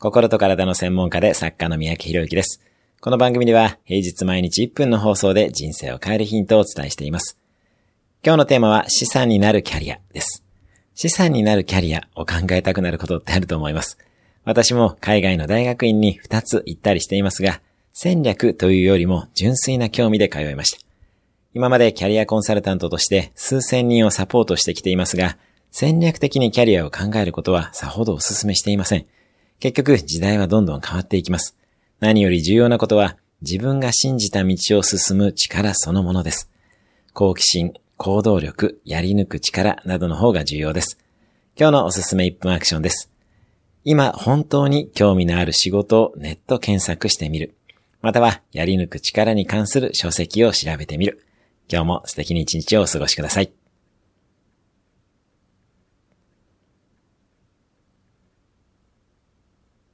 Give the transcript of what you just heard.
心と体の専門家で作家の三宅博之です。この番組では平日毎日1分の放送で人生を変えるヒントをお伝えしています。今日のテーマは資産になるキャリアです。資産になるキャリアを考えたくなることってあると思います。私も海外の大学院に2つ行ったりしていますが、戦略というよりも純粋な興味で通いました。今までキャリアコンサルタントとして数千人をサポートしてきていますが、戦略的にキャリアを考えることはさほどお勧めしていません。結局時代はどんどん変わっていきます。何より重要なことは自分が信じた道を進む力そのものです。好奇心、行動力、やり抜く力などの方が重要です。今日のおすすめ1分アクションです。今本当に興味のある仕事をネット検索してみる。またはやり抜く力に関する書籍を調べてみる。今日も素敵に一日をお過ごしください。